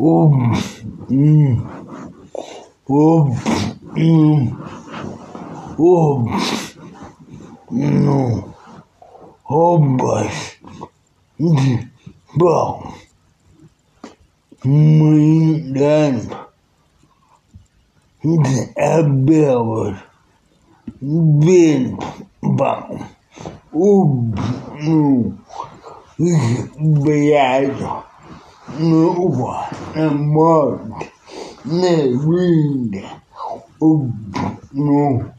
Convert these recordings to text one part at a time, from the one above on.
об, об, об, ну, область, бал, мы дан, обелот, бин, бал, ну, блядь, ну вот. and marked the Oh no!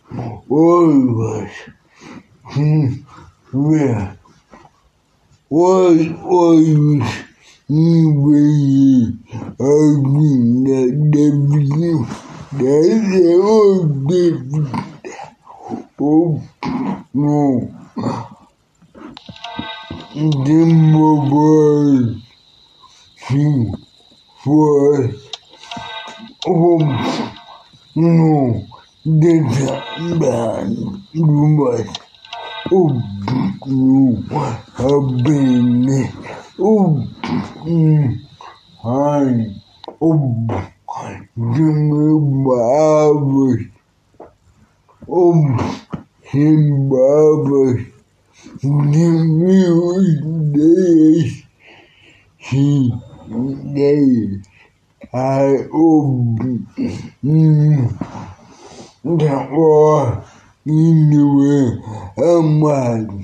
all of us. Yeah. Why was you arguing that everything that they all different? Oh, no. Dimmer boy. Hmm. pues um no desabran lumas o no habene um ai um Zimbabwe, um, Zimbabwe, give me days, he ideias ai o da ó indo é amado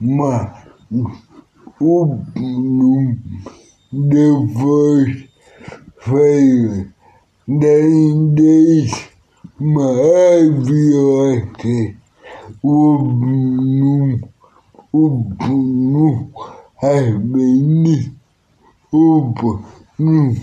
amado o depois veio da indez maravilhosa o no o no as meninas o no